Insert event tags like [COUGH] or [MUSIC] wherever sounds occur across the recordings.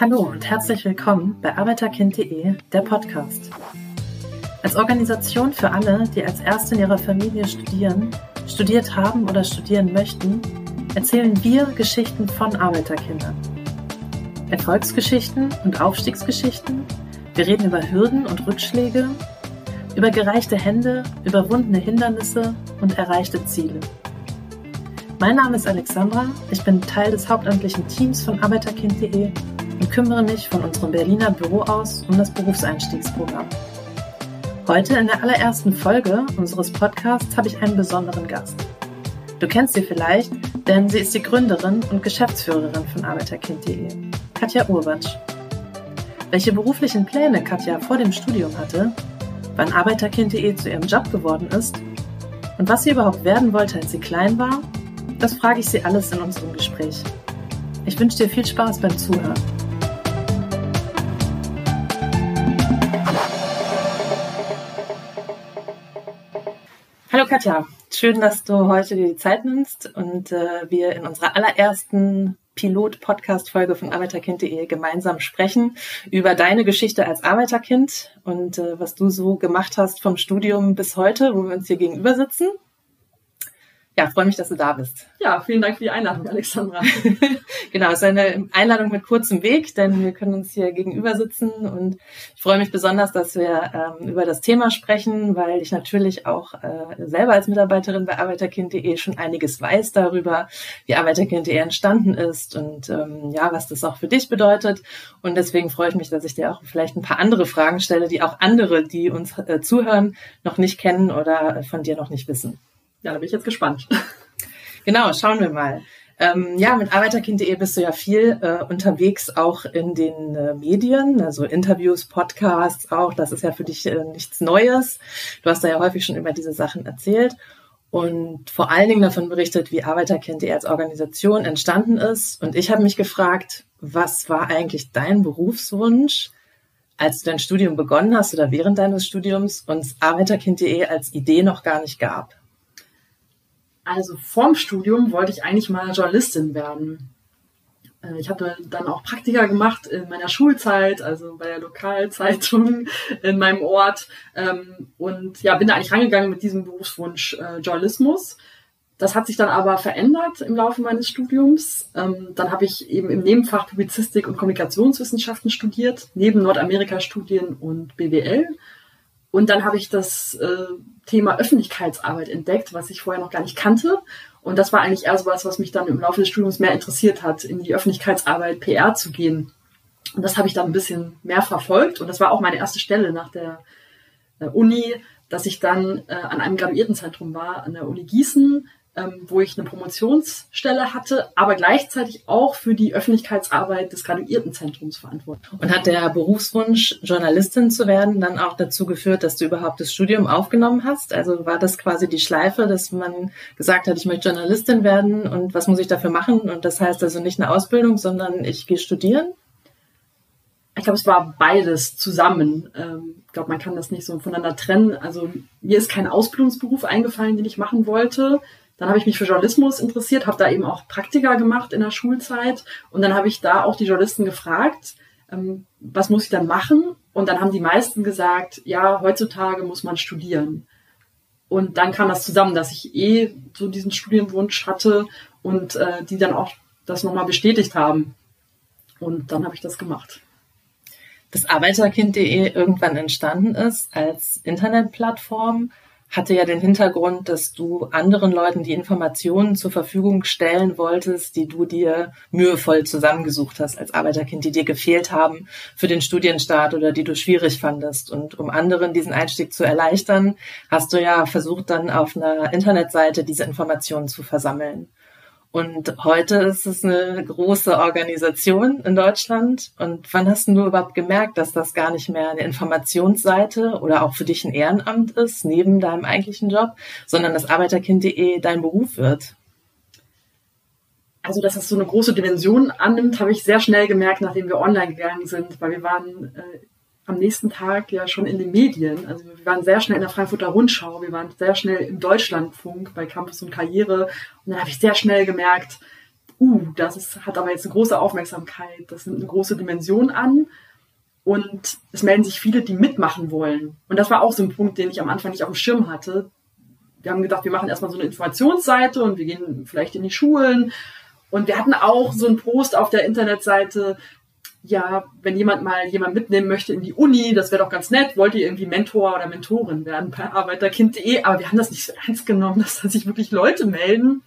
Hallo und herzlich willkommen bei Arbeiterkind.de, der Podcast. Als Organisation für alle, die als Erste in ihrer Familie studieren, studiert haben oder studieren möchten, erzählen wir Geschichten von Arbeiterkindern. Erfolgsgeschichten und Aufstiegsgeschichten. Wir reden über Hürden und Rückschläge, über gereichte Hände, überwundene Hindernisse und erreichte Ziele. Mein Name ist Alexandra, ich bin Teil des hauptamtlichen Teams von Arbeiterkind.de und kümmere mich von unserem Berliner Büro aus um das Berufseinstiegsprogramm. Heute in der allerersten Folge unseres Podcasts habe ich einen besonderen Gast. Du kennst sie vielleicht, denn sie ist die Gründerin und Geschäftsführerin von Arbeiterkind.de, Katja Urbatsch. Welche beruflichen Pläne Katja vor dem Studium hatte, wann Arbeiterkind.de zu ihrem Job geworden ist und was sie überhaupt werden wollte, als sie klein war, das frage ich sie alles in unserem Gespräch. Ich wünsche dir viel Spaß beim Zuhören. Katja, schön, dass du heute dir die Zeit nimmst und äh, wir in unserer allerersten Pilot-Podcast-Folge von Arbeiterkind.de gemeinsam sprechen über deine Geschichte als Arbeiterkind und äh, was du so gemacht hast vom Studium bis heute, wo wir uns hier gegenüber sitzen ja, freue mich, dass du da bist. Ja, vielen Dank für die Einladung, Alexandra. [LAUGHS] genau, es ist eine Einladung mit kurzem Weg, denn wir können uns hier gegenüber sitzen und ich freue mich besonders, dass wir ähm, über das Thema sprechen, weil ich natürlich auch äh, selber als Mitarbeiterin bei Arbeiterkind.de schon einiges weiß darüber, wie Arbeiterkind.de entstanden ist und ähm, ja, was das auch für dich bedeutet. Und deswegen freue ich mich, dass ich dir auch vielleicht ein paar andere Fragen stelle, die auch andere, die uns äh, zuhören, noch nicht kennen oder von dir noch nicht wissen. Ja, da bin ich jetzt gespannt. [LAUGHS] Genau, schauen wir mal. Ähm, ja, mit Arbeiterkind.de bist du ja viel äh, unterwegs, auch in den äh, Medien, also Interviews, Podcasts auch. Das ist ja für dich äh, nichts Neues. Du hast da ja häufig schon über diese Sachen erzählt und vor allen Dingen davon berichtet, wie Arbeiterkind.de als Organisation entstanden ist. Und ich habe mich gefragt, was war eigentlich dein Berufswunsch, als du dein Studium begonnen hast oder während deines Studiums und Arbeiterkind.de als Idee noch gar nicht gab? Also vorm Studium wollte ich eigentlich mal Journalistin werden. Äh, ich habe dann auch Praktika gemacht in meiner Schulzeit, also bei der Lokalzeitung [LAUGHS] in meinem Ort. Ähm, und ja, bin da eigentlich rangegangen mit diesem Berufswunsch äh, Journalismus. Das hat sich dann aber verändert im Laufe meines Studiums. Ähm, dann habe ich eben im Nebenfach Publizistik und Kommunikationswissenschaften studiert, neben Nordamerika-Studien und BWL. Und dann habe ich das äh, Thema Öffentlichkeitsarbeit entdeckt, was ich vorher noch gar nicht kannte. Und das war eigentlich eher so was, was mich dann im Laufe des Studiums mehr interessiert hat, in die Öffentlichkeitsarbeit PR zu gehen. Und das habe ich dann ein bisschen mehr verfolgt. Und das war auch meine erste Stelle nach der äh, Uni, dass ich dann äh, an einem Graduiertenzentrum war, an der Uni Gießen, ähm, wo ich eine Promotionsstelle hatte, aber gleichzeitig auch für die Öffentlichkeitsarbeit des Graduiertenzentrums verantwortlich. Und hat der Berufswunsch, Journalistin zu werden, dann auch dazu geführt, dass du überhaupt das Studium aufgenommen hast? Also war das quasi die Schleife, dass man gesagt hat, ich möchte Journalistin werden und was muss ich dafür machen? Und das heißt also nicht eine Ausbildung, sondern ich gehe studieren? Ich glaube, es war beides zusammen. Ähm, ich glaube, man kann das nicht so voneinander trennen. Also mir ist kein Ausbildungsberuf eingefallen, den ich machen wollte. Dann habe ich mich für Journalismus interessiert, habe da eben auch Praktika gemacht in der Schulzeit und dann habe ich da auch die Journalisten gefragt, ähm, was muss ich dann machen? Und dann haben die meisten gesagt, ja, heutzutage muss man studieren. Und dann kam das zusammen, dass ich eh so diesen Studienwunsch hatte und äh, die dann auch das nochmal bestätigt haben. Und dann habe ich das gemacht. Das Arbeiterkind.de irgendwann entstanden ist als Internetplattform hatte ja den Hintergrund, dass du anderen Leuten die Informationen zur Verfügung stellen wolltest, die du dir mühevoll zusammengesucht hast als Arbeiterkind, die dir gefehlt haben für den Studienstart oder die du schwierig fandest. Und um anderen diesen Einstieg zu erleichtern, hast du ja versucht, dann auf einer Internetseite diese Informationen zu versammeln. Und heute ist es eine große Organisation in Deutschland. Und wann hast du überhaupt gemerkt, dass das gar nicht mehr eine Informationsseite oder auch für dich ein Ehrenamt ist, neben deinem eigentlichen Job, sondern dass Arbeiterkind.de dein Beruf wird? Also, dass das so eine große Dimension annimmt, habe ich sehr schnell gemerkt, nachdem wir online gegangen sind, weil wir waren äh, am nächsten Tag ja schon in den Medien. Also wir waren sehr schnell in der Frankfurter Rundschau, wir waren sehr schnell im Deutschlandfunk bei Campus und Karriere. Und dann habe ich sehr schnell gemerkt, uh, das ist, hat aber jetzt eine große Aufmerksamkeit, das nimmt eine große Dimension an. Und es melden sich viele, die mitmachen wollen. Und das war auch so ein Punkt, den ich am Anfang nicht auf dem Schirm hatte. Wir haben gedacht, wir machen erstmal so eine Informationsseite und wir gehen vielleicht in die Schulen. Und wir hatten auch so einen Post auf der Internetseite, ja, wenn jemand mal jemand mitnehmen möchte in die Uni, das wäre doch ganz nett, wollt ihr irgendwie Mentor oder Mentorin werden per Arbeiterkind.de, aber wir haben das nicht so ernst genommen, [LAUGHS] dass da sich wirklich Leute melden.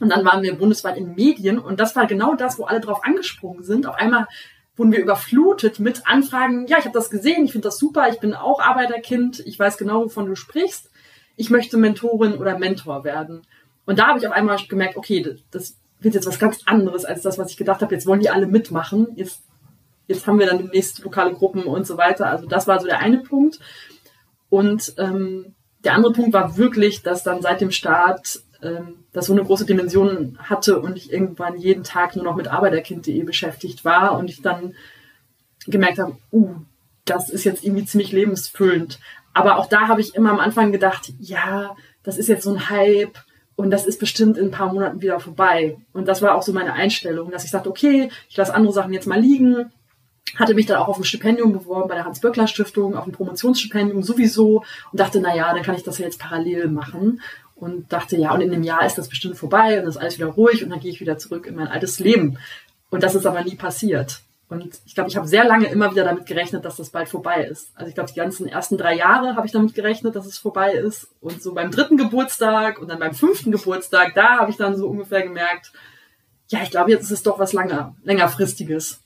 Und dann waren wir bundesweit in Medien. Und das war genau das, wo alle drauf angesprungen sind. Auf einmal wurden wir überflutet mit Anfragen, ja, ich habe das gesehen, ich finde das super, ich bin auch Arbeiterkind, ich weiß genau, wovon du sprichst, ich möchte Mentorin oder Mentor werden. Und da habe ich auf einmal gemerkt, okay, das wird jetzt was ganz anderes als das, was ich gedacht habe, jetzt wollen die alle mitmachen, jetzt jetzt haben wir dann demnächst lokale Gruppen und so weiter. Also das war so der eine Punkt. Und ähm, der andere Punkt war wirklich, dass dann seit dem Start ähm, das so eine große Dimension hatte und ich irgendwann jeden Tag nur noch mit Arbeiterkind.de beschäftigt war und ich dann gemerkt habe, uh, das ist jetzt irgendwie ziemlich lebensfüllend. Aber auch da habe ich immer am Anfang gedacht, ja, das ist jetzt so ein Hype und das ist bestimmt in ein paar Monaten wieder vorbei. Und das war auch so meine Einstellung, dass ich sagte, okay, ich lasse andere Sachen jetzt mal liegen hatte mich dann auch auf ein Stipendium beworben bei der Hans-Böckler-Stiftung, auf ein Promotionsstipendium sowieso und dachte, na ja, dann kann ich das ja jetzt parallel machen und dachte, ja, und in einem Jahr ist das bestimmt vorbei und das ist alles wieder ruhig und dann gehe ich wieder zurück in mein altes Leben. Und das ist aber nie passiert. Und ich glaube, ich habe sehr lange immer wieder damit gerechnet, dass das bald vorbei ist. Also ich glaube, die ganzen ersten drei Jahre habe ich damit gerechnet, dass es vorbei ist. Und so beim dritten Geburtstag und dann beim fünften Geburtstag, da habe ich dann so ungefähr gemerkt, ja, ich glaube, jetzt ist es doch was langer, längerfristiges.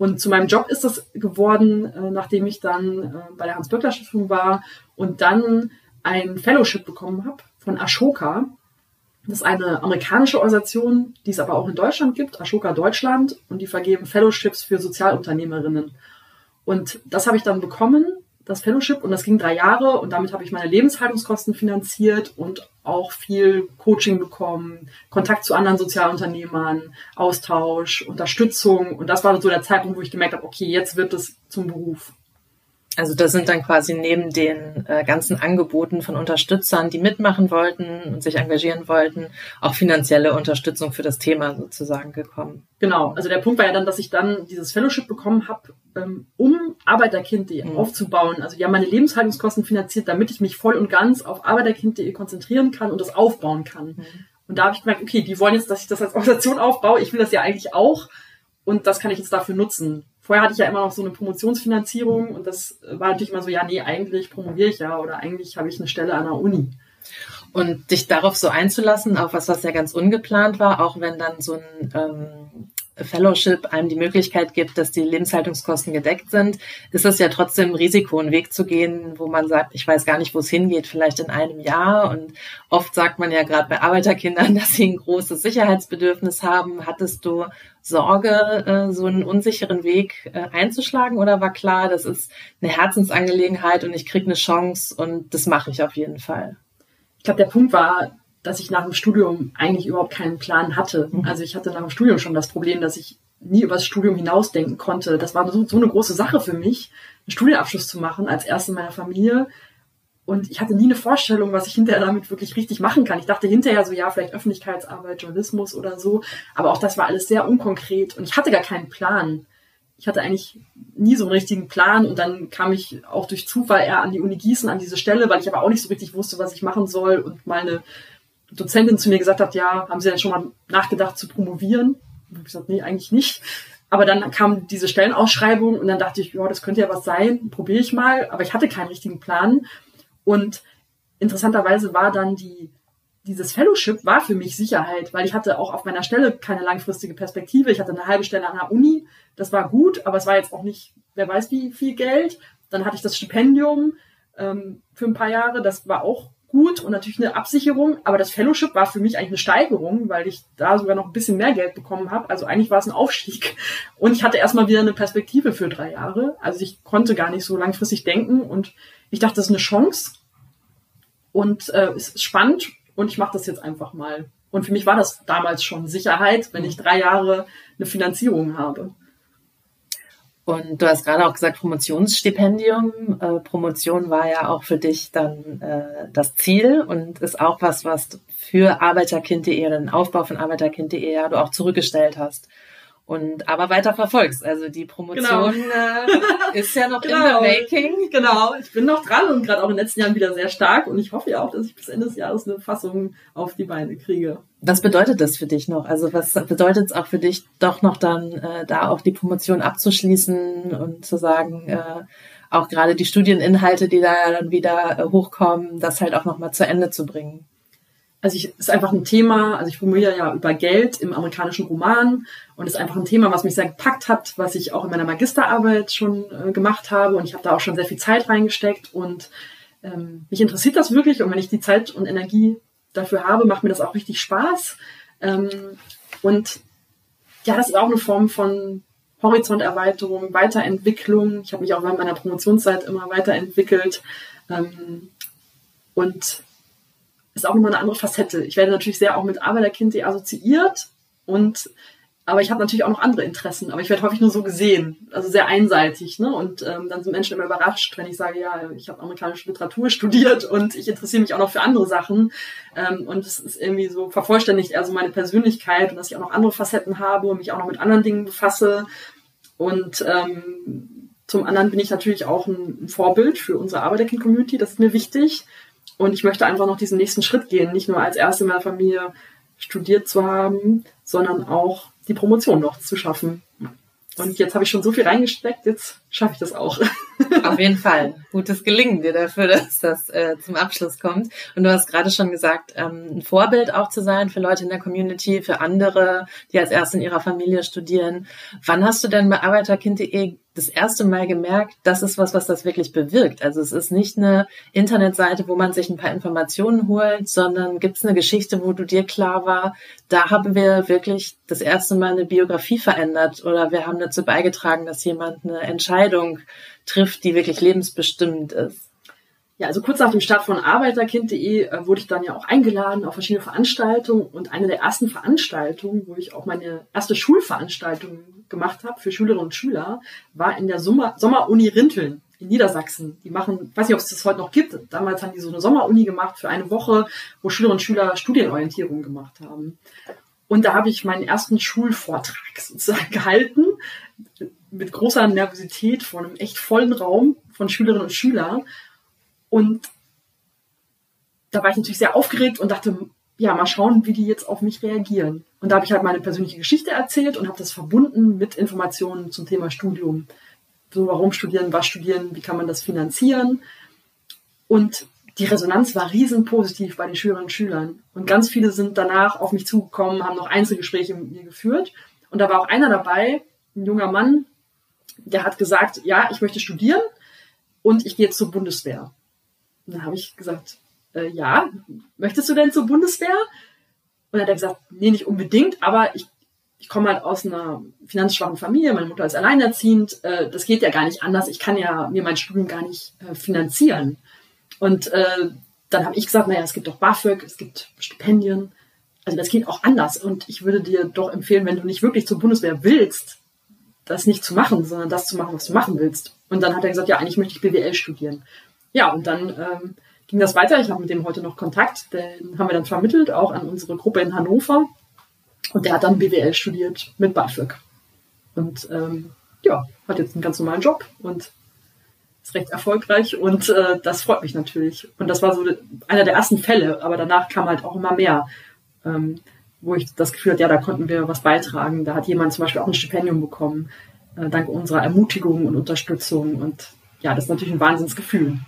Und zu meinem Job ist das geworden, äh, nachdem ich dann äh, bei der Hans-Böckler-Stiftung war und dann ein Fellowship bekommen habe von Ashoka. Das ist eine amerikanische Organisation, die es aber auch in Deutschland gibt, Ashoka Deutschland, und die vergeben Fellowships für Sozialunternehmerinnen. Und das habe ich dann bekommen das Fellowship und das ging drei Jahre und damit habe ich meine Lebenshaltungskosten finanziert und auch viel Coaching bekommen, Kontakt zu anderen Sozialunternehmern, Austausch, Unterstützung und das war so der Zeitpunkt, wo ich gemerkt habe, okay, jetzt wird es zum Beruf. Also das sind dann quasi neben den äh, ganzen Angeboten von Unterstützern, die mitmachen wollten und sich engagieren wollten, auch finanzielle Unterstützung für das Thema sozusagen gekommen. Genau, also der Punkt war ja dann, dass ich dann dieses Fellowship bekommen habe, ähm, um Arbeiterkind.de mhm. aufzubauen. Also die haben meine Lebenshaltungskosten finanziert, damit ich mich voll und ganz auf Arbeiterkind.de konzentrieren kann und das aufbauen kann. Mhm. Und da habe ich gemerkt, okay, die wollen jetzt, dass ich das als Organisation aufbaue. Ich will das ja eigentlich auch. Und das kann ich jetzt dafür nutzen. Vorher hatte ich ja immer noch so eine Promotionsfinanzierung und das war natürlich immer so, ja, nee, eigentlich promoviere ich ja oder eigentlich habe ich eine Stelle an der Uni. Und dich darauf so einzulassen, auf was, was ja ganz ungeplant war, auch wenn dann so ein ähm, Fellowship einem die Möglichkeit gibt, dass die Lebenshaltungskosten gedeckt sind, ist es ja trotzdem ein Risiko, einen Weg zu gehen, wo man sagt, ich weiß gar nicht, wo es hingeht, vielleicht in einem Jahr. Und oft sagt man ja gerade bei Arbeiterkindern, [LAUGHS] dass sie ein großes Sicherheitsbedürfnis haben. Hattest du Sorge, äh, so einen unsicheren Weg äh, einzuschlagen oder war klar, das ist eine Herzensangelegenheit und ich kriege eine Chance und das mache ich auf jeden Fall? Ich glaube, der Punkt war, dass ich nach dem Studium eigentlich überhaupt keinen Plan hatte. Mhm. Also ich hatte nach dem Studium schon das Problem, dass ich nie über das Studium hinausdenken konnte. Das war so, so eine große Sache für mich, einen Studienabschluss zu machen als erste in meiner Familie. Und ich hatte nie eine Vorstellung, was ich hinterher damit wirklich richtig machen kann. Ich dachte hinterher so, ja, vielleicht Öffentlichkeitsarbeit, Journalismus oder so. Aber auch das war alles sehr unkonkret und ich hatte gar keinen Plan. Ich hatte eigentlich nie so einen richtigen Plan und dann kam ich auch durch Zufall eher an die Uni Gießen, an diese Stelle, weil ich aber auch nicht so richtig wusste, was ich machen soll und meine Dozentin zu mir gesagt hat, ja, haben Sie denn schon mal nachgedacht zu promovieren? Ich gesagt, nee, eigentlich nicht. Aber dann kam diese Stellenausschreibung und dann dachte ich, ja, das könnte ja was sein, probiere ich mal. Aber ich hatte keinen richtigen Plan. Und interessanterweise war dann die, dieses Fellowship war für mich Sicherheit, weil ich hatte auch auf meiner Stelle keine langfristige Perspektive. Ich hatte eine halbe Stelle an der Uni. Das war gut, aber es war jetzt auch nicht, wer weiß wie viel Geld. Dann hatte ich das Stipendium ähm, für ein paar Jahre. Das war auch gut und natürlich eine Absicherung, aber das Fellowship war für mich eigentlich eine Steigerung, weil ich da sogar noch ein bisschen mehr Geld bekommen habe. Also eigentlich war es ein Aufstieg. Und ich hatte erstmal wieder eine Perspektive für drei Jahre. Also ich konnte gar nicht so langfristig denken und ich dachte, das ist eine Chance und äh, es ist spannend und ich mache das jetzt einfach mal. Und für mich war das damals schon Sicherheit, wenn ich drei Jahre eine Finanzierung habe. Und du hast gerade auch gesagt, Promotionsstipendium. Äh, Promotion war ja auch für dich dann äh, das Ziel und ist auch was, was für Arbeiterkind.de, den Aufbau von Arbeiterkind.de ja du auch zurückgestellt hast und aber weiter verfolgst. Also die Promotion genau. äh, ist ja noch genau. in the making. Genau, ich bin noch dran und gerade auch in den letzten Jahren wieder sehr stark und ich hoffe ja auch, dass ich bis Ende des Jahres eine Fassung auf die Beine kriege. Was bedeutet das für dich noch? Also was bedeutet es auch für dich, doch noch dann äh, da auch die Promotion abzuschließen und zu sagen, äh, auch gerade die Studieninhalte, die da dann wieder äh, hochkommen, das halt auch nochmal zu Ende zu bringen? also ich ist einfach ein Thema, also ich formuliere ja über Geld im amerikanischen Roman und ist einfach ein Thema, was mich sehr gepackt hat, was ich auch in meiner Magisterarbeit schon äh, gemacht habe und ich habe da auch schon sehr viel Zeit reingesteckt und ähm, mich interessiert das wirklich und wenn ich die Zeit und Energie dafür habe, macht mir das auch richtig Spaß ähm, und ja, das ist auch eine Form von Horizonterweiterung, Weiterentwicklung. Ich habe mich auch während meiner Promotionszeit immer weiterentwickelt ähm, und ist auch nochmal eine andere Facette. Ich werde natürlich sehr auch mit Arbeiterkind.de assoziiert und aber ich habe natürlich auch noch andere Interessen, aber ich werde häufig nur so gesehen, also sehr einseitig. Ne? Und ähm, dann sind Menschen immer überrascht, wenn ich sage, ja, ich habe amerikanische Literatur [LAUGHS] studiert und ich interessiere mich auch noch für andere Sachen. Ähm, und es ist irgendwie so vervollständigt eher so meine Persönlichkeit und dass ich auch noch andere Facetten habe und mich auch noch mit anderen Dingen befasse. Und ähm, zum anderen bin ich natürlich auch ein Vorbild für unsere Arbeiterkind-Community, das ist mir wichtig. Und ich möchte einfach noch diesen nächsten Schritt gehen, nicht nur als erste in meiner Familie studiert zu haben, sondern auch die Promotion noch zu schaffen. Und jetzt habe ich schon so viel reingesteckt, jetzt schaffe ich das auch. [LAUGHS] Auf jeden Fall. Gutes Gelingen dir dafür, [LAUGHS] dass das äh, zum Abschluss kommt. Und du hast gerade schon gesagt, ähm, ein Vorbild auch zu sein für Leute in der Community, für andere, die als erst in ihrer Familie studieren. Wann hast du denn bei Arbeiterkind.de das erste Mal gemerkt, das ist was, was das wirklich bewirkt. Also es ist nicht eine Internetseite, wo man sich ein paar Informationen holt, sondern gibt es eine Geschichte, wo du dir klar war, da haben wir wirklich das erste Mal eine Biografie verändert oder wir haben dazu beigetragen, dass jemand eine Entscheidung trifft, die wirklich lebensbestimmend ist. Ja, also kurz nach dem Start von Arbeiterkind.de äh, wurde ich dann ja auch eingeladen auf verschiedene Veranstaltungen und eine der ersten Veranstaltungen, wo ich auch meine erste Schulveranstaltung gemacht habe für Schülerinnen und Schüler, war in der Sommer Sommeruni Rinteln in Niedersachsen. Die machen, weiß nicht, ob es das heute noch gibt. Damals haben die so eine Sommeruni gemacht für eine Woche, wo Schülerinnen und Schüler Studienorientierung gemacht haben. Und da habe ich meinen ersten Schulvortrag [LAUGHS] sozusagen gehalten, mit großer Nervosität vor einem echt vollen Raum von Schülerinnen und Schülern. Und da war ich natürlich sehr aufgeregt und dachte, ja, mal schauen, wie die jetzt auf mich reagieren. Und da habe ich halt meine persönliche Geschichte erzählt und habe das verbunden mit Informationen zum Thema Studium. So, warum studieren, was studieren, wie kann man das finanzieren? Und die Resonanz war riesen positiv bei den Schülerinnen und Schülern. Und ganz viele sind danach auf mich zugekommen, haben noch Einzelgespräche mit mir geführt. Und da war auch einer dabei, ein junger Mann, der hat gesagt, ja, ich möchte studieren und ich gehe jetzt zur Bundeswehr. Und dann habe ich gesagt, äh, ja, möchtest du denn zur Bundeswehr? Und dann hat er gesagt, nee, nicht unbedingt, aber ich, ich komme halt aus einer finanzschwachen Familie, meine Mutter ist alleinerziehend, äh, das geht ja gar nicht anders, ich kann ja mir mein Studium gar nicht äh, finanzieren. Und äh, dann habe ich gesagt, naja, es gibt doch BAföG, es gibt Stipendien, also das geht auch anders. Und ich würde dir doch empfehlen, wenn du nicht wirklich zur Bundeswehr willst, das nicht zu machen, sondern das zu machen, was du machen willst. Und dann hat er gesagt, ja, eigentlich möchte ich BWL studieren. Ja, und dann ähm, ging das weiter. Ich habe mit dem heute noch Kontakt. Den haben wir dann vermittelt, auch an unsere Gruppe in Hannover. Und der hat dann BWL studiert mit BAföG. Und ähm, ja, hat jetzt einen ganz normalen Job und ist recht erfolgreich und äh, das freut mich natürlich. Und das war so einer der ersten Fälle, aber danach kam halt auch immer mehr, ähm, wo ich das Gefühl hatte, ja, da konnten wir was beitragen. Da hat jemand zum Beispiel auch ein Stipendium bekommen, äh, dank unserer Ermutigung und Unterstützung. Und ja, das ist natürlich ein Wahnsinnsgefühl.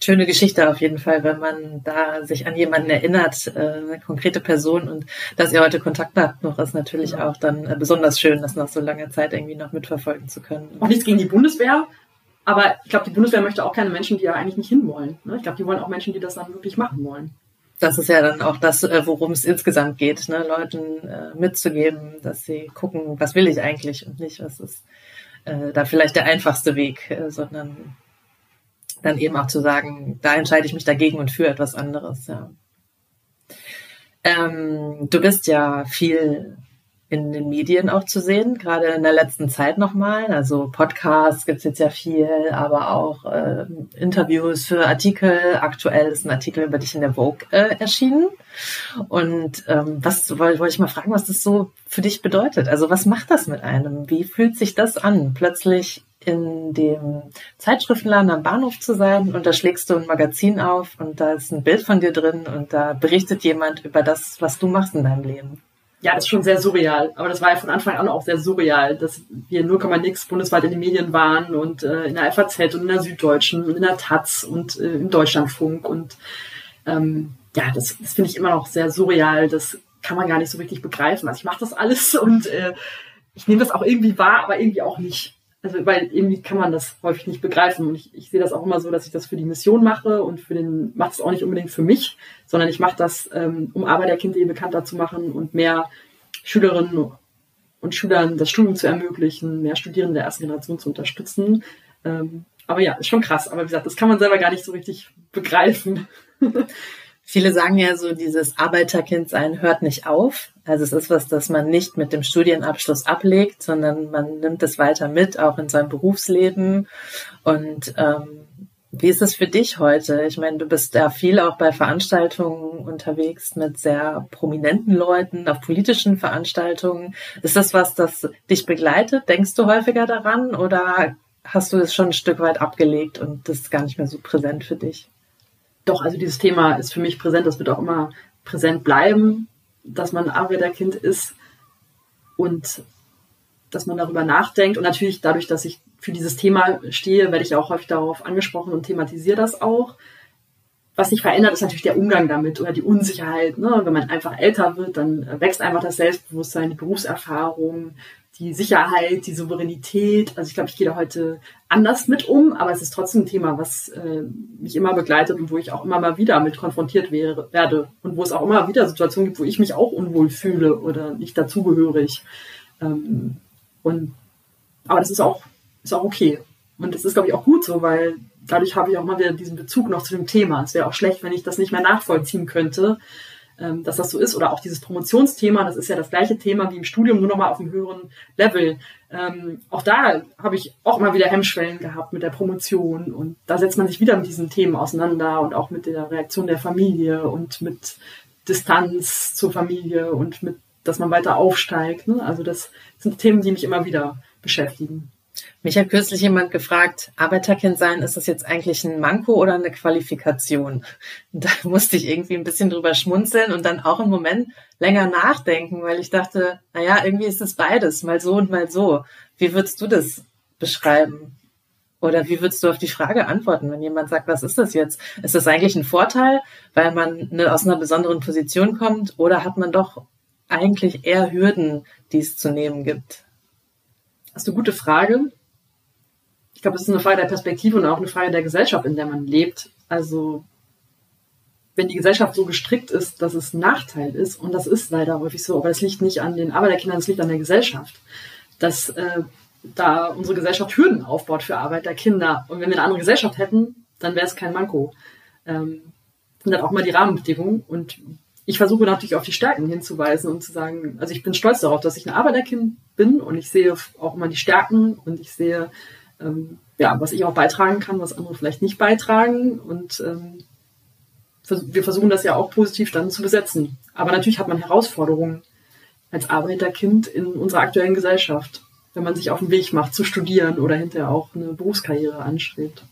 Schöne Geschichte auf jeden Fall, wenn man da sich an jemanden erinnert, äh, eine konkrete Person und dass ihr heute Kontakt habt noch, ist natürlich ja. auch dann äh, besonders schön, das nach so langer Zeit irgendwie noch mitverfolgen zu können. Auch nichts gegen die Bundeswehr, aber ich glaube, die Bundeswehr möchte auch keine Menschen, die ja eigentlich nicht hinwollen. Ne? Ich glaube, die wollen auch Menschen, die das dann wirklich machen wollen. Das ist ja dann auch das, äh, worum es insgesamt geht, ne? Leuten äh, mitzugeben, dass sie gucken, was will ich eigentlich und nicht, was ist äh, da vielleicht der einfachste Weg, äh, sondern dann eben auch zu sagen, da entscheide ich mich dagegen und für etwas anderes. Ja. Ähm, du bist ja viel in den Medien auch zu sehen, gerade in der letzten Zeit nochmal. Also Podcasts gibt's jetzt ja viel, aber auch äh, Interviews für Artikel. Aktuell ist ein Artikel über dich in der Vogue äh, erschienen. Und ähm, was wollte wollt ich mal fragen, was das so für dich bedeutet? Also was macht das mit einem? Wie fühlt sich das an, plötzlich in dem Zeitschriftenladen am Bahnhof zu sein und da schlägst du ein Magazin auf und da ist ein Bild von dir drin und da berichtet jemand über das, was du machst in deinem Leben? ja, ist schon sehr surreal. Aber das war ja von Anfang an auch sehr surreal, dass wir 0,nix bundesweit in den Medien waren und äh, in der FAZ und in der Süddeutschen und in der Taz und äh, im Deutschlandfunk. Und ähm, ja, das, das finde ich immer noch sehr surreal. Das kann man gar nicht so richtig begreifen. Also ich mache das alles [LAUGHS] und äh, ich nehme das auch irgendwie wahr, aber irgendwie auch nicht. Also, weil irgendwie kann man das häufig nicht begreifen. Und ich, ich sehe das auch immer so, dass ich das für die Mission mache und für den, mache es auch nicht unbedingt für mich, sondern ich mache das, ähm, um Arbeiterkind eben bekannter zu machen und mehr Schülerinnen und Schülern das Studium zu ermöglichen, mehr Studierende der ersten Generation zu unterstützen. Ähm, aber ja, ist schon krass. Aber wie gesagt, das kann man selber gar nicht so richtig begreifen. [LAUGHS] Viele sagen ja so, dieses Arbeiterkindsein hört nicht auf. Also es ist was, das man nicht mit dem Studienabschluss ablegt, sondern man nimmt es weiter mit, auch in seinem Berufsleben. Und ähm, wie ist es für dich heute? Ich meine, du bist ja viel auch bei Veranstaltungen unterwegs mit sehr prominenten Leuten, auf politischen Veranstaltungen. Ist das was, das dich begleitet? Denkst du häufiger daran oder hast du es schon ein Stück weit abgelegt und das ist gar nicht mehr so präsent für dich? doch, also dieses Thema ist für mich präsent, das wird auch immer präsent bleiben, dass man Arbeiterkind ist und dass man darüber nachdenkt. Und natürlich dadurch, dass ich für dieses Thema stehe, werde ich auch häufig darauf angesprochen und thematisiere das auch. Was sich verändert, ist natürlich der Umgang damit oder die Unsicherheit. Ne? Wenn man einfach älter wird, dann wächst einfach das Selbstbewusstsein, die Berufserfahrung, die Sicherheit, die Souveränität. Also ich glaube, ich gehe da heute anders mit um, aber es ist trotzdem ein Thema, was äh, mich immer begleitet und wo ich auch immer mal wieder mit konfrontiert wäre, werde und wo es auch immer wieder Situationen gibt, wo ich mich auch unwohl fühle oder nicht dazugehörig. Ähm, und aber das ist auch ist auch okay und das ist glaube ich auch gut so, weil dadurch habe ich auch mal wieder diesen Bezug noch zu dem Thema. Es wäre auch schlecht, wenn ich das nicht mehr nachvollziehen könnte ähm, dass das so ist. Oder auch dieses Promotionsthema, das ist ja das gleiche Thema wie im Studium, nur nochmal auf einem höheren Level. Ähm, auch da habe ich auch immer wieder Hemmschwellen gehabt mit der Promotion und da setzt man sich wieder mit diesen Themen auseinander und auch mit der Reaktion der Familie und mit Distanz zur Familie und mit, dass man weiter aufsteigt. Ne? Also das sind Themen, die mich immer wieder beschäftigen. Mich hat kürzlich jemand gefragt, Arbeiterkind sein, ist das jetzt eigentlich ein Manko oder eine Qualifikation? Da [LAUGHS] musste ich irgendwie ein bisschen drüber schmunzeln und dann auch einen Moment länger nachdenken, weil ich dachte, naja, irgendwie ist es beides, mal so und mal so. Wie würdest du das beschreiben? Oder wie würdest du auf die Frage antworten, wenn jemand sagt, was ist das jetzt? Ist das eigentlich ein Vorteil, weil man eine, aus einer besonderen Position kommt oder hat man doch eigentlich eher Hürden, die es zu nehmen gibt? Das ist eine gute Frage. Glaube, es ist eine Frage der Perspektive und auch eine Frage der Gesellschaft, in der man lebt. Also, wenn die Gesellschaft so gestrickt ist, dass es Nachteil ist, und das ist leider häufig so, aber es liegt nicht an den Arbeiterkindern, es liegt an der Gesellschaft, dass äh, da unsere Gesellschaft Hürden aufbaut für Arbeiterkinder. Und wenn wir eine andere Gesellschaft hätten, dann wäre es kein Manko. Ähm, sind dann auch mal die Rahmenbedingungen. Und ich versuche natürlich auf die Stärken hinzuweisen und zu sagen, also ich bin stolz darauf, dass ich ein Arbeiterkind bin und ich sehe auch immer die Stärken und ich sehe, ähm, ja, was ich auch beitragen kann, was andere vielleicht nicht beitragen und ähm, wir versuchen das ja auch positiv dann zu besetzen. Aber natürlich hat man Herausforderungen als Arbeiterkind in unserer aktuellen Gesellschaft, wenn man sich auf den Weg macht zu studieren oder hinterher auch eine Berufskarriere anstrebt.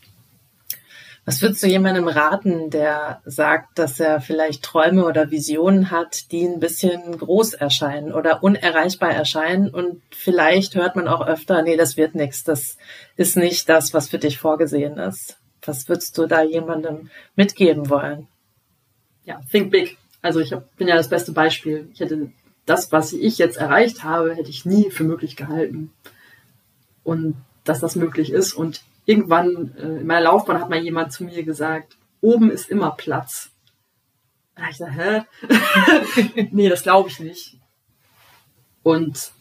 Was würdest du jemandem raten, der sagt, dass er vielleicht Träume oder Visionen hat, die ein bisschen groß erscheinen oder unerreichbar erscheinen und vielleicht hört man auch öfter, nee, das wird nichts, das ist nicht das, was für dich vorgesehen ist. Was würdest du da jemandem mitgeben wollen? Ja, think big. Also ich bin ja das beste Beispiel. Ich hätte das, was ich jetzt erreicht habe, hätte ich nie für möglich gehalten. Und dass das möglich ist und irgendwann äh, in meiner Laufbahn hat mal jemand zu mir gesagt, oben ist immer Platz. Da habe ich gesagt, hä? [LAUGHS] nee, das glaube ich nicht. Und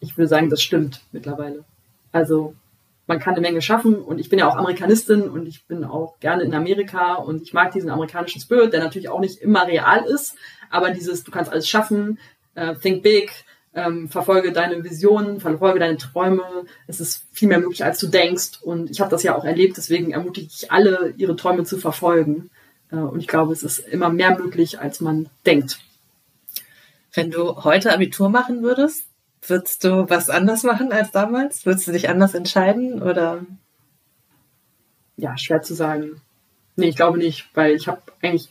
ich würde sagen, das stimmt mittlerweile. Also man kann eine Menge schaffen und ich bin ja auch Amerikanistin und ich bin auch gerne in Amerika und ich mag diesen amerikanischen Spirit, der natürlich auch nicht immer real ist, aber dieses, du kannst alles schaffen, uh, think big, ähm, verfolge deine Visionen, verfolge deine Träume. Es ist viel mehr möglich, als du denkst. Und ich habe das ja auch erlebt, deswegen ermutige ich alle, ihre Träume zu verfolgen. Äh, und ich glaube, es ist immer mehr möglich, als man denkt. Wenn du heute Abitur machen würdest, würdest du was anders machen als damals? Würdest du dich anders entscheiden oder? Ja, schwer zu sagen. Nee, ich glaube nicht, weil ich habe eigentlich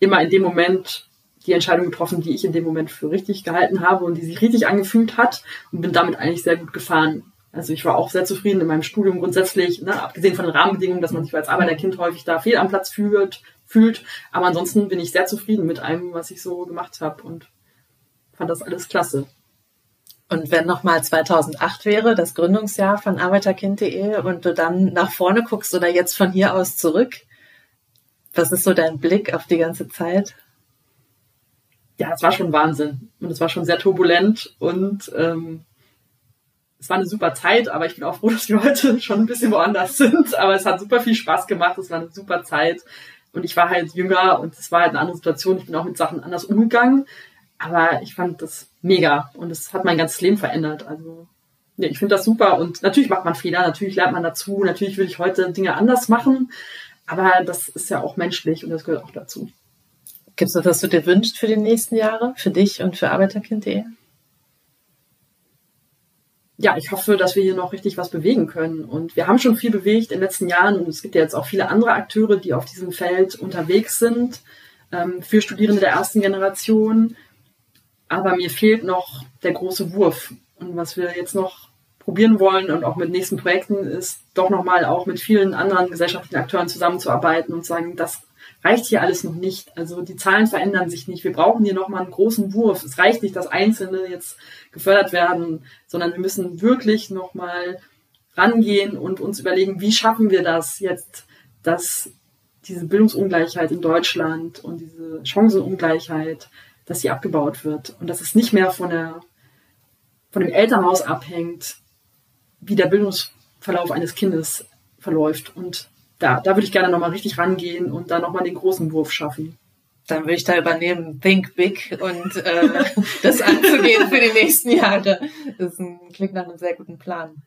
immer in dem Moment die Entscheidung getroffen, die ich in dem Moment für richtig gehalten habe und die sich richtig angefühlt hat und bin damit eigentlich sehr gut gefahren. Also ich war auch sehr zufrieden in meinem Studium grundsätzlich, ne, abgesehen von den Rahmenbedingungen, dass man sich als Arbeiterkind häufig da fehl am Platz fühlt, fühlt. Aber ansonsten bin ich sehr zufrieden mit allem, was ich so gemacht habe und fand das alles klasse. Und wenn nochmal 2008 wäre, das Gründungsjahr von arbeiterkind.de und du dann nach vorne guckst oder jetzt von hier aus zurück, was ist so dein Blick auf die ganze Zeit? Ja, es war schon Wahnsinn. Und es war schon sehr turbulent. Und ähm, es war eine super Zeit, aber ich bin auch froh, [LAUGHS] dass wir heute schon ein bisschen woanders sind. Aber es hat super viel Spaß gemacht, es war eine super Zeit. Und ich war halt jünger und es war halt eine andere Situation. Ich bin auch mit Sachen anders umgegangen, aber ich fand das mega. Und es hat mein ganzes Leben verändert. Also ja, ich finde das super. Und natürlich macht man Fehler, natürlich lernt man dazu, natürlich würde ich heute Dinge anders machen, aber das ist ja auch menschlich und das gehört auch dazu. Gibt es was, was du dir wünschst für die nächsten Jahre, für dich und für Arbeiterkind.de? ja, ich hoffe, dass wir hier noch richtig was bewegen können. Und wir haben schon viel bewegt in den letzten Jahren und es gibt ja jetzt auch viele andere Akteure, die auf diesem Feld unterwegs sind, ähm, für Studierende der ersten Generation. Aber mir fehlt noch der große Wurf. Und was wir jetzt noch probieren wollen und auch mit nächsten Projekten ist, doch nochmal auch mit vielen anderen gesellschaftlichen Akteuren zusammenzuarbeiten und sagen, das reicht hier alles noch nicht. Also die Zahlen verändern sich nicht. Wir brauchen hier nochmal einen großen Wurf. Es reicht nicht, dass Einzelne jetzt gefördert werden, sondern wir müssen wirklich nochmal rangehen und uns überlegen, wie schaffen wir das jetzt, dass diese Bildungsungleichheit in Deutschland und diese Chancenungleichheit, dass sie abgebaut wird und dass es nicht mehr von der von dem Elternhaus abhängt, wie der Bildungsverlauf eines Kindes verläuft und da, da würde ich gerne nochmal richtig rangehen und da nochmal den großen Wurf schaffen. Dann würde ich da übernehmen, think big und äh, das anzugehen für die nächsten Jahre. Das ist ein, klingt nach einem sehr guten Plan.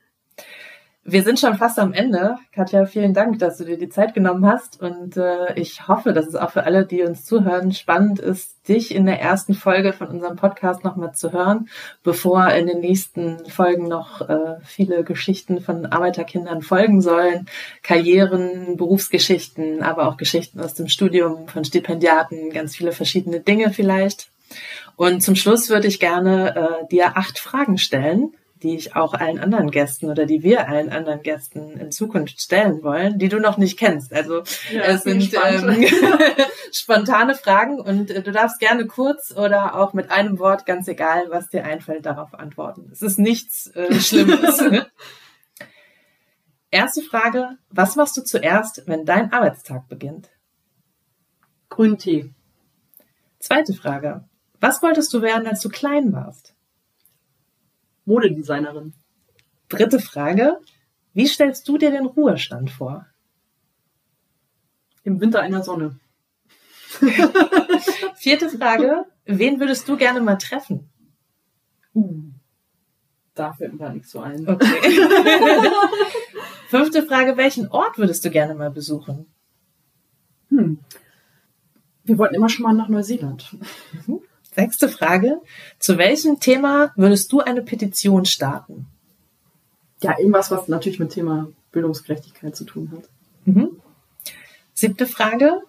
Wir sind schon fast am Ende. Katja, vielen Dank, dass du dir die Zeit genommen hast. Und äh, ich hoffe, dass es auch für alle, die uns zuhören, spannend ist, dich in der ersten Folge von unserem Podcast nochmal zu hören, bevor in den nächsten Folgen noch äh, viele Geschichten von Arbeiterkindern folgen sollen. Karrieren, Berufsgeschichten, aber auch Geschichten aus dem Studium von Stipendiaten, ganz viele verschiedene Dinge vielleicht. Und zum Schluss würde ich gerne äh, dir acht Fragen stellen die ich auch allen anderen Gästen oder die wir allen anderen Gästen in Zukunft stellen wollen, die du noch nicht kennst. Also ja, es sind ähm, [LAUGHS] spontane Fragen und äh, du darfst gerne kurz oder auch mit einem Wort, ganz egal, was dir einfällt, darauf antworten. Es ist nichts äh, Schlimmes. [LAUGHS] Erste Frage, was machst du zuerst, wenn dein Arbeitstag beginnt? Grüntee. Zweite Frage, was wolltest du werden, als du klein warst? Modedesignerin. Dritte Frage. Wie stellst du dir den Ruhestand vor? Im Winter einer Sonne. [LAUGHS] Vierte Frage. Wen würdest du gerne mal treffen? Uh, da fällt mir gar nichts so ein. Okay. [LAUGHS] Fünfte Frage. Welchen Ort würdest du gerne mal besuchen? Hm. Wir wollten immer schon mal nach Neuseeland. Sechste Frage. Zu welchem Thema würdest du eine Petition starten? Ja, irgendwas, was natürlich mit Thema Bildungsgerechtigkeit zu tun hat. Mhm. Siebte Frage.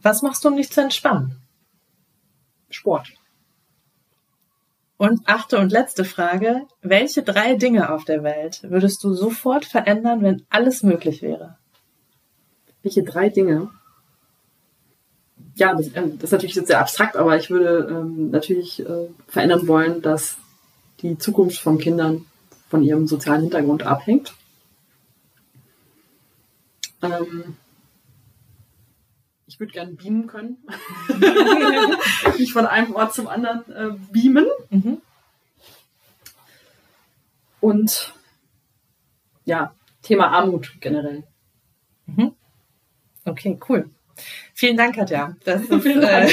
Was machst du, um dich zu entspannen? Sport. Und achte und letzte Frage. Welche drei Dinge auf der Welt würdest du sofort verändern, wenn alles möglich wäre? Welche drei Dinge? Ja, das, äh, das, ist natürlich jetzt sehr abstrakt, aber ich würde ähm, natürlich äh, verändern wollen, dass die Zukunft von Kindern von ihrem sozialen Hintergrund abhängt. Ähm, ich würde gerne beamen können. [LAUGHS] Nicht von einem Ort zum anderen äh, beamen. Mhm. Und ja, Thema Armut generell. Mhm. Okay, cool. Vielen Dank, Katja. Das [LAUGHS] ist äh,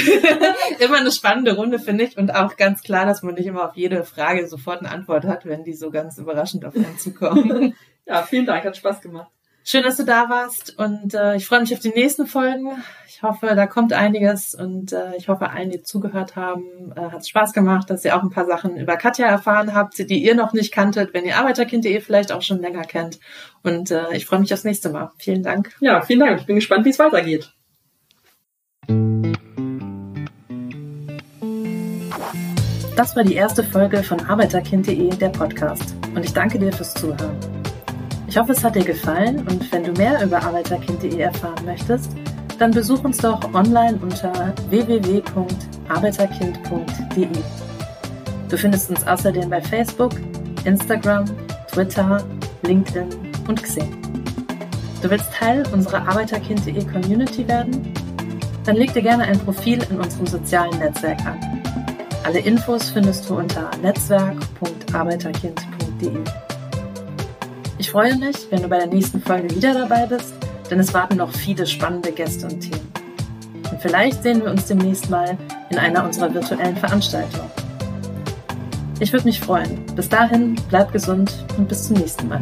[LAUGHS] immer eine spannende Runde, finde ich. Und auch ganz klar, dass man nicht immer auf jede Frage sofort eine Antwort hat, wenn die so ganz überraschend auf einen zukommen. [LAUGHS] ja, vielen Dank, hat Spaß gemacht. Schön, dass du da warst und äh, ich freue mich auf die nächsten Folgen. Ich hoffe, da kommt einiges und äh, ich hoffe, allen, die zugehört haben, äh, hat es Spaß gemacht, dass ihr auch ein paar Sachen über Katja erfahren habt, die ihr noch nicht kanntet, wenn ihr Arbeiterkind.de vielleicht auch schon länger kennt. Und äh, ich freue mich aufs nächste Mal. Vielen Dank. Ja, vielen Dank. Ich bin gespannt, wie es weitergeht. Das war die erste Folge von Arbeiterkind.de, der Podcast. Und ich danke dir fürs Zuhören. Ich hoffe, es hat dir gefallen und wenn du mehr über arbeiterkind.de erfahren möchtest, dann besuch uns doch online unter www.arbeiterkind.de. Du findest uns außerdem bei Facebook, Instagram, Twitter, LinkedIn und Xing. Du willst Teil unserer Arbeiterkind.de Community werden? Dann leg dir gerne ein Profil in unserem sozialen Netzwerk an. Alle Infos findest du unter netzwerk.arbeiterkind.de. Ich freue mich, wenn du bei der nächsten Folge wieder dabei bist, denn es warten noch viele spannende Gäste und Themen. Und vielleicht sehen wir uns demnächst mal in einer unserer virtuellen Veranstaltungen. Ich würde mich freuen. Bis dahin, bleib gesund und bis zum nächsten Mal.